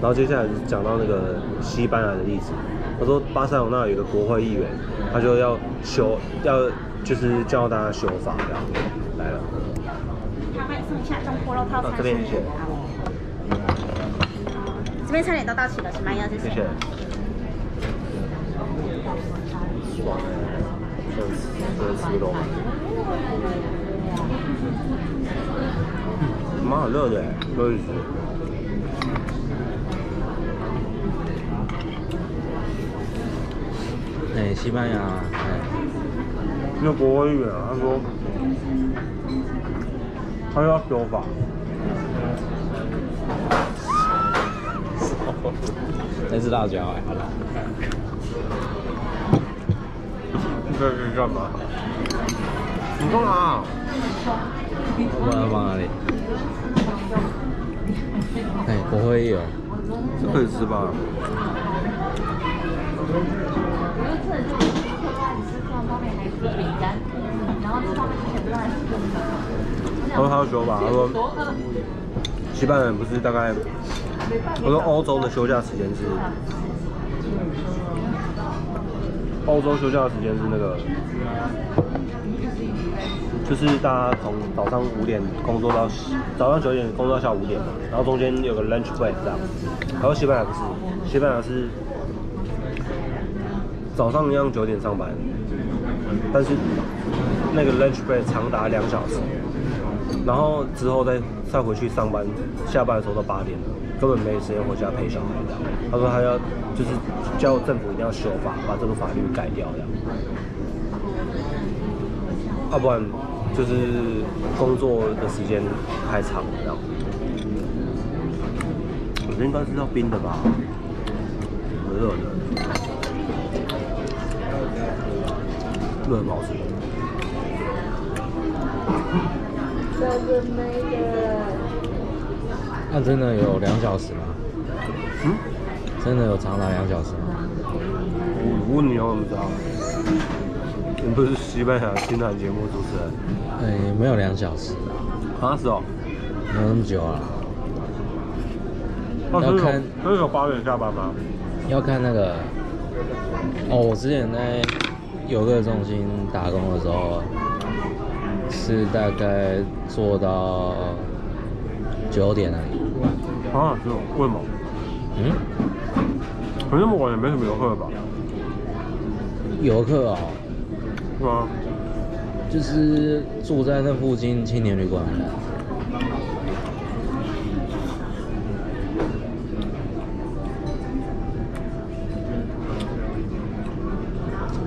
然后接下来是讲到那个西班牙的例子，他说巴塞罗那有一个国会议员，他就要修，要就是叫大家修法这样，来了，他卖剩下中锅肉套餐啊这边谢谢这边餐点都到齐了，是吗？要谢谢谢。爽哎，真的吃肉。蛮好热的哎，热死。西班牙，哎，那国会议员啊，他说他要修法，那是辣椒哎，这是干嘛？你干嘛？我放哪里。哎，国会议员，这可以吃吧？他说他要休吧，他说西班牙人不是大概，我说欧洲的休假时间是，欧洲休假的时间是那个，就是大家从早上五点工作到早上九点工作到下午五点嘛，然后中间有个 lunch break 这样。然后西班牙不是，西班牙是早上一样九点上班，但是那个 lunch break 长达两小时，然后之后再再回去上班，下班的时候都八点了，根本没时间回家陪小孩这样。他说他要就是叫政府一定要修法，把这个法律改掉这样，要不然就是工作的时间太长了这样。我觉得应该是要冰的吧，热的，热很好吃。那真的有两小时吗？嗯？真的有长达两小时吗？我问你哦，怎么知道？你不是西班牙新闻节目主持人？哎，没有两小时，啊是哦，没有那么久啊。那要看那是有八点下班吗？要看那个，哦，我之前在游客中心打工的时候，是大概做到九点而已。啊是哦，为什么？嗯，可是那么晚也没什么游客吧？游客哦，是吗？就是住在那附近青年旅馆的。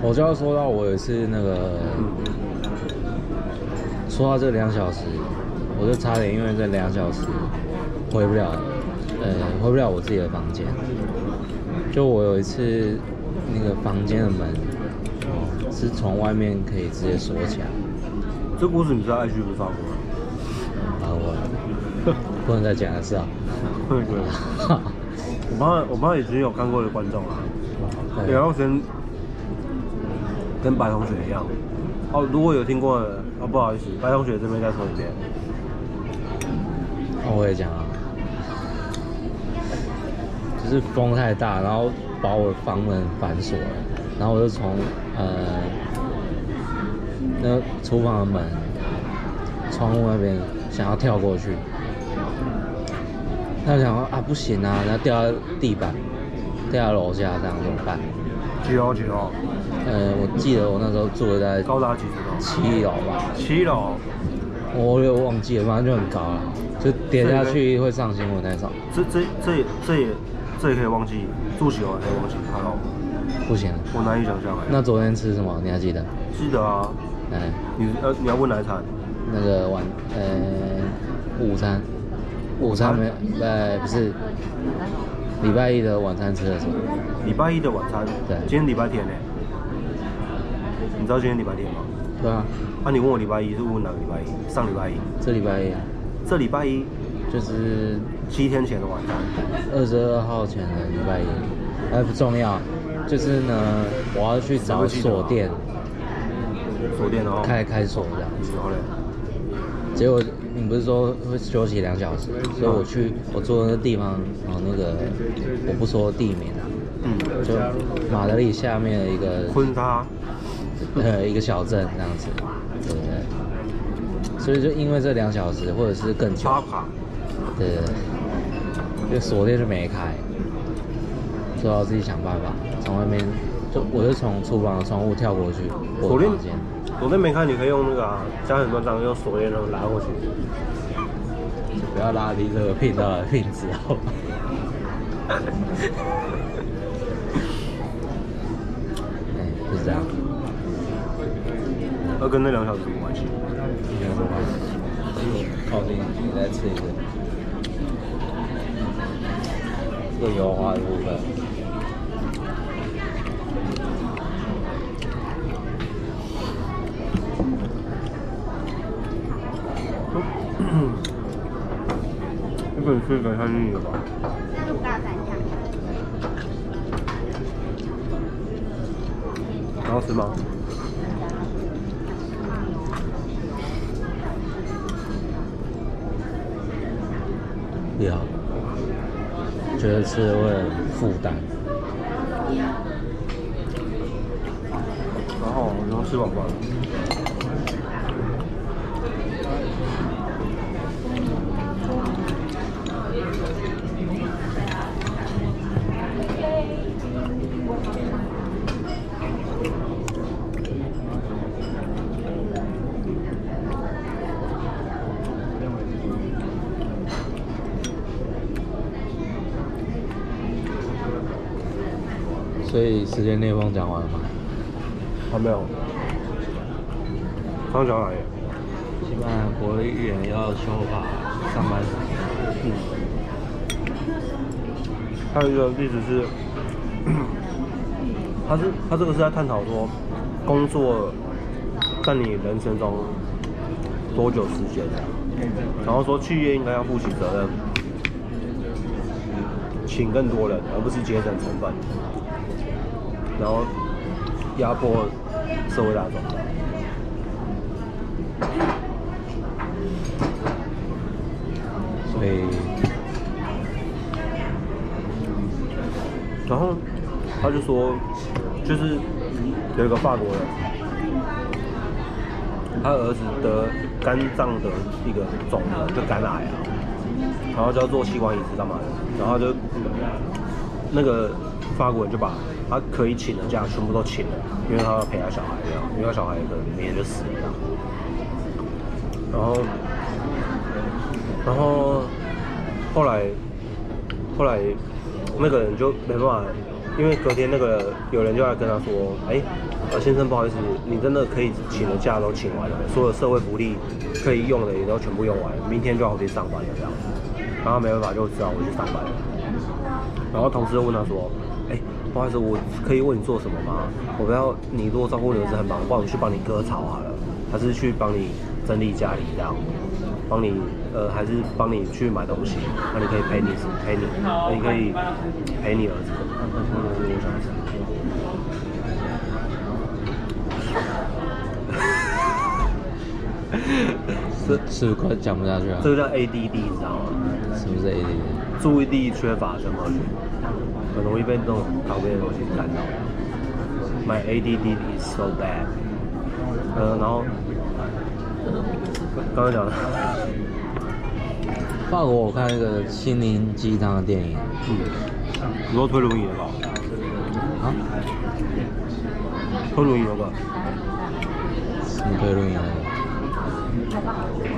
我就要说到我有一次那个，说到这两小时，我就差点因为这两小时回不了，呃，回不了我自己的房间。就我有一次那个房间的门，哦，是从外面可以直接锁起来。这故事你在 IG 不是发过吗？然后我不能再讲了是啊。对 对。我怕我怕已经有看过的观众啊，对然后先跟白同学一样。哦，如果有听过的，哦不好意思，白同学这边再说一遍。那我也讲啊，就是风太大，然后把我房门反锁了，然后我就从呃那厨房的门窗户那边想要跳过去，那我想说啊不行啊，然后掉到地板，掉到楼下，这样怎么办？几楼几楼？呃，我记得我那时候住的在高达几层楼？七楼吧，七楼。我有忘记了，反正就很高了，就跌下去会上新闻那种。这这这也这也这也可以忘记，住几楼也可以忘记。Hello，不行，我难以想象哎。那昨天吃什么？你还记得？记得啊，哎，你呃你要问哪一餐？那个晚呃午餐，午餐没有呃不是，礼拜一的晚餐吃了什么？礼拜一的晚餐。对今天礼拜天呢？你知道今天礼拜天吗？对啊，啊，你问我礼拜一是问哪个礼拜一？上礼拜一。这礼拜一啊，这礼拜一就是七天前的晚上。二十二号前的礼拜一，哎不重要，就是呢我要去找锁店锁店哦。开开锁这样子，然后嘞，结果你不是说会休息两小时，所以我去我住的那个地方，然后那个我不说地名啊，嗯，就马德里下面的一个昆沙，呃一个小镇这样子，对不对？所以就因为这两小时或者是更久，对对对，就锁链就没开，只好自己想办法从外面，就我就从厨房的窗户跳过去我锁链的房间。锁链没开，你可以用那个啊，加很多张用锁链然后拉过去。不要拉低这个频道的品质，好吗？哎，就是这样，那跟那两小时有关系。没有什么关系。靠近你再吃一个，这个油花的部分。这个吃个太腻了吧？入大三下。然后吃吗？不要，觉得吃会很负担。然后然后吃饱饱所以时间裂缝讲完了吗？还没有。刚讲哪里？西班牙国语言要修法上半场。嗯。还有一个例子是，他是他这个是在探讨说，工作在你人生中多久时间，然后说企业应该要负起责任，请更多人，而不是节省成本，然后压迫社会大众。所以。然后他就说，就是有一个法国人，他儿子得肝脏的一个肿瘤，就肝癌啊，然后就要做器官移植干嘛的，然后就那个法国人就把他可以请的假全部都请了，因为他要陪他小孩这样，因为小孩可能明天就死了这样，然后然后后来后来那个人就没办法，因为隔天那个有人就来跟他说，哎，呃先生不好意思，你真的可以请的假都请完了，所有社会福利可以用的也都全部用完，明天就要回去上班了这样，然后没办法就只好回去上班了。然后同事就问他说，哎，不好意思，我可以为你做什么吗？我不要你如果照顾你儿子很忙，不然我去帮你割草好了，还是去帮你整理家里这样。帮你，呃，还是帮你去买东西，那你可以陪你陪你，那你可以陪你儿子。我想一是是不是快讲不下去了？这个叫 ADD，你知道吗？是不是 ADD 注意力缺乏症候群，很容易被那种旁边的东西干扰。My ADD is so bad。呃，然后刚刚讲的，法国我看那个心灵鸡汤的电影嗯，你说推轮椅的吧？啊，推轮椅那个，什么推论那个？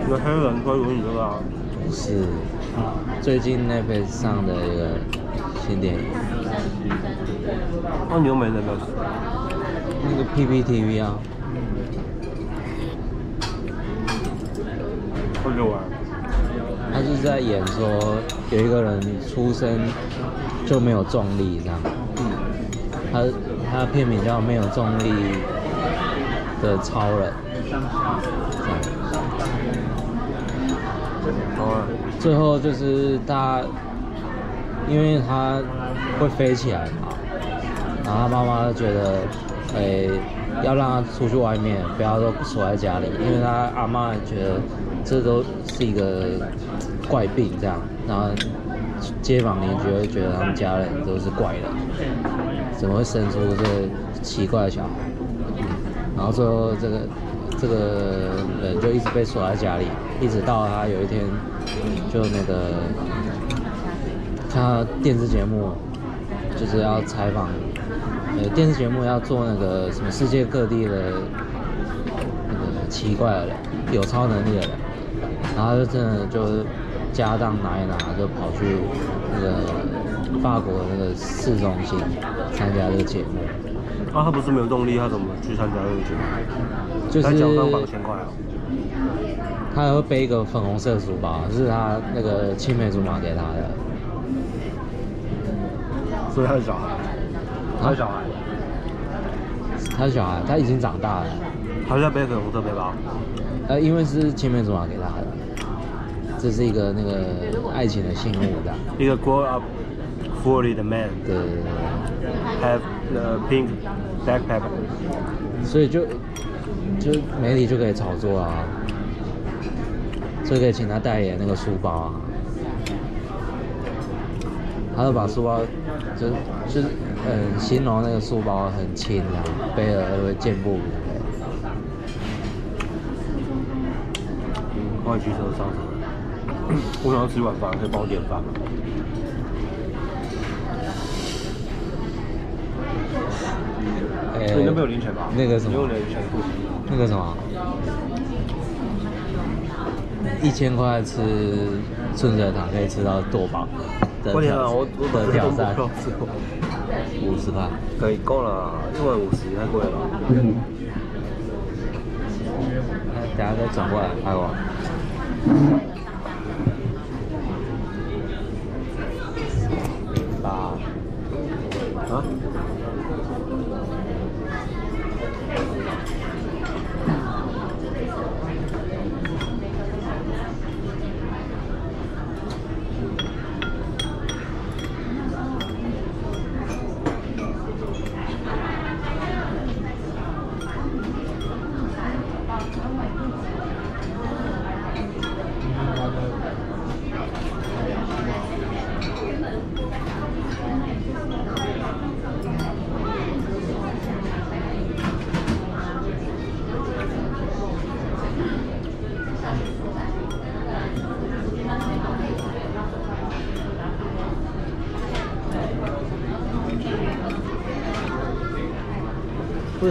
有黑人推轮椅那个啊？不是，最近 Netflix 上的一个新电影，那你又没那个？那个 PPTV 啊。他是在演说有一个人出生就没有重力这样，嗯，他他的片名叫《没有重力的超人》。最后就是他，因为他会飞起来嘛，然后他妈妈觉得，诶、要让他出去外面，不要说锁在家里，因为他阿妈觉得这都是一个怪病这样，然后街坊邻居会觉得他们家人都是怪人，怎么会生出这奇怪的小孩？然后最后这个这个人就一直被锁在家里，一直到他有一天就那个看到电视节目，就是要采访，呃，电视节目要做那个什么世界各地的那个奇怪的人，有超能力的人，然后就真的就是家当拿一拿，就跑去那个法国的那个市中心参加这个节目，啊，他不是没有动力，他怎么去参加这个节目？就他脚上绑是千块啊。他还会背一个粉红色的书包，是他那个青梅竹马给他的。所以他是小孩，他是小孩，他是小孩，他已经长大了，他现在背粉红色背包。呃，因为是青梅竹马给他的，这是一个那个爱情的信物的，一个 grow up fully 的 man 对。对对 have the pink backpack。所以就就媒体就可以炒作啊，所以可以请他代言那个书包啊，他就把书包就就是嗯形容那个书包很轻啊，背了会健步如飞。嗯，后来骑车上车。我想要吃晚饭，可以帮我点饭吗？呃你那边有零钱吧？那个什么你用你的零钱付。那个什么，一千块吃顺水堂可以吃到多饱的我天啊，挑我我的挑战，我五十块。可以够了，因为五十太贵了。嗯等下再转过来拍我。八啊？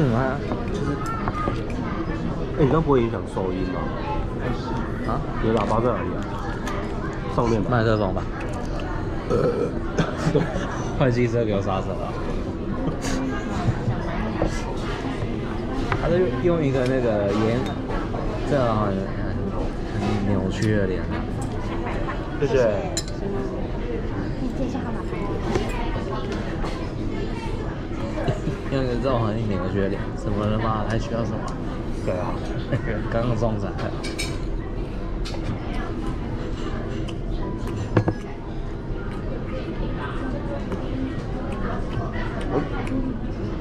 为什么啊？就是，哎、你这样不会影响收音吗？啊？你的喇叭在哪里啊？上面吧。麦克风吧。换机车给我刹车了。他是用一个那个颜，这样好像很很扭曲的脸。谢谢。你借一下号码牌。用一个这种很扭曲的脸，怎么了吗？还需要什么？对啊。刚刚中奖。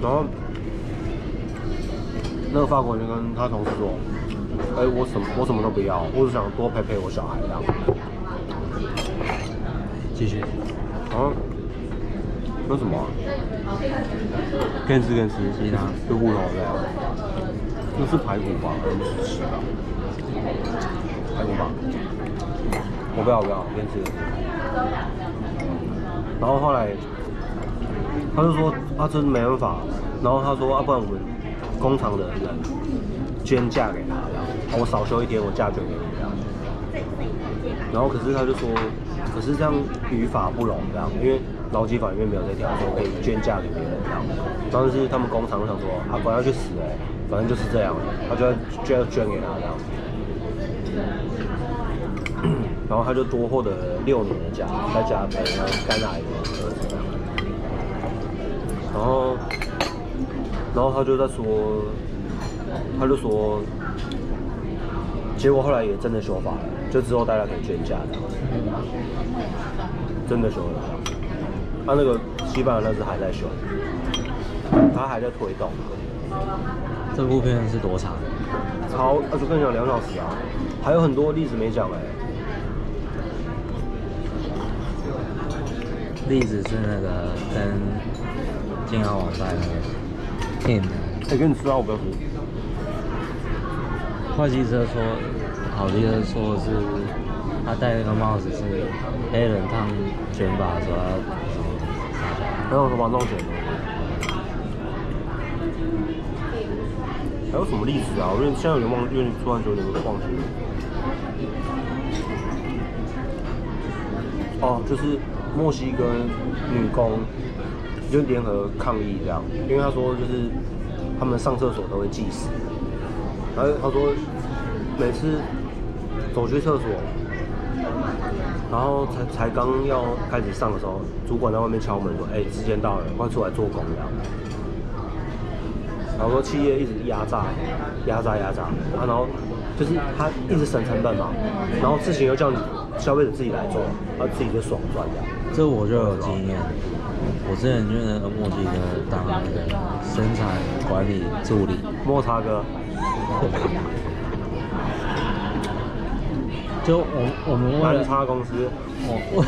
然后那个法国人就跟他同事说：“哎、我什么我什么都不要，我只想多陪陪我小孩这样。继续。”然后那什么啊？可以吃可以吃，其他有骨头的，那是排骨吧？还是吃的？排骨吧？我不要不要，可以吃。然后后来他就说啊，真没办法。然后他说啊，不然我们工厂的人捐嫁给他，这样，啊我少休一天，我嫁捐给你这样。然后可是他就说，可是这样语法不容这样，因为劳基法里面没有这条说可以捐嫁给别人这样。当时是他们工厂想说啊，管他去死哎、反正就是这样，他就要就要捐给他这样。然后他就多获得六年的假，在家陪他肝癌的这样。然后，然后他就在说，他就说，结果后来也真的修法了，就之后大家可以捐假这样，真的修了。他那个西班牙那是还在修，他还在推动，这部片是多长？超，啊，就跟你讲两小时啊，还有很多例子没讲哎、例子是那个跟金豪网赛那个哎、跟你吃啊，我不要吃。会计车说，好机车说是他戴那个帽子是黑人烫卷发的时候。还有什么弄剪的？还有什么例子啊？我有点现在有点忘，有点突然有点忘记了。哦，就是墨西哥女工就联合抗议这样，因为他说就是他们上厕所都会计时，然后他说每次走去厕所，然后才才刚要开始上的时候，主管在外面敲门说：“哎、时间到了，快出来做工了。”然后说企业一直压榨、压榨、压榨，啊，然后就是他一直省成本嘛，然后事情又叫你消费者自己来做，他自己就爽赚这样。这我就有经验，我之前就那个墨西哥当那个生产管理助理，摩擦哥，就我我们为了差公司，我为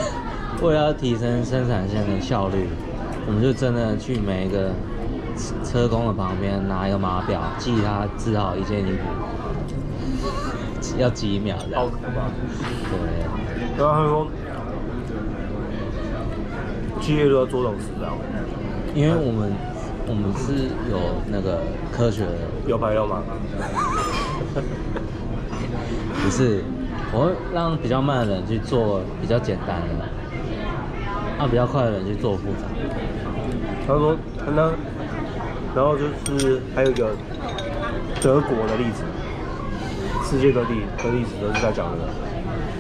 为了要提升生产线的效率，我们就真的去每一个车车工的旁边拿一个码表，记他制好一件衣服要几秒这样好。可怕。对，然后他说，企业都要做这种事这样，因为我们我们是有那个科学的，有牌有码。不是，我会让比较慢的人去做比较简单的，让比较快的人去做复杂。他说那，然后就是还有一个德国的例子，世界各地的例子都是在讲的。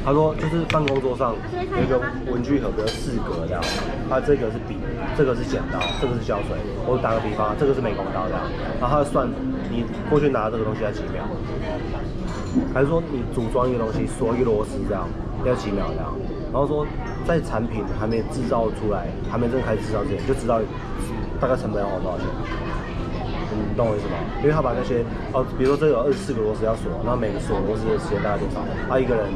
他说就是办公桌上有一个文具盒，比如四格这样，它这个是笔，这个是剪刀，这个是胶水。我打个比方，这个是美工刀这样，然后他算你过去拿这个东西要几秒，还是说你组装一个东西锁一个螺丝这样要几秒这样？然后说在产品还没制造出来，还没正开始制造之前，就知道大概成本要花多少钱。你懂我意思吗？因为他把那些哦，比如说这有二十四个螺丝要锁，那每个锁螺丝的时间大概多少？他一个人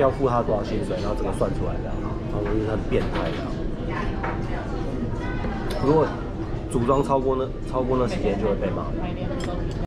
要付他多少薪水，然后整个算出来这样，然后我觉得很变态这样。如果组装超过那超过那时间就会被骂。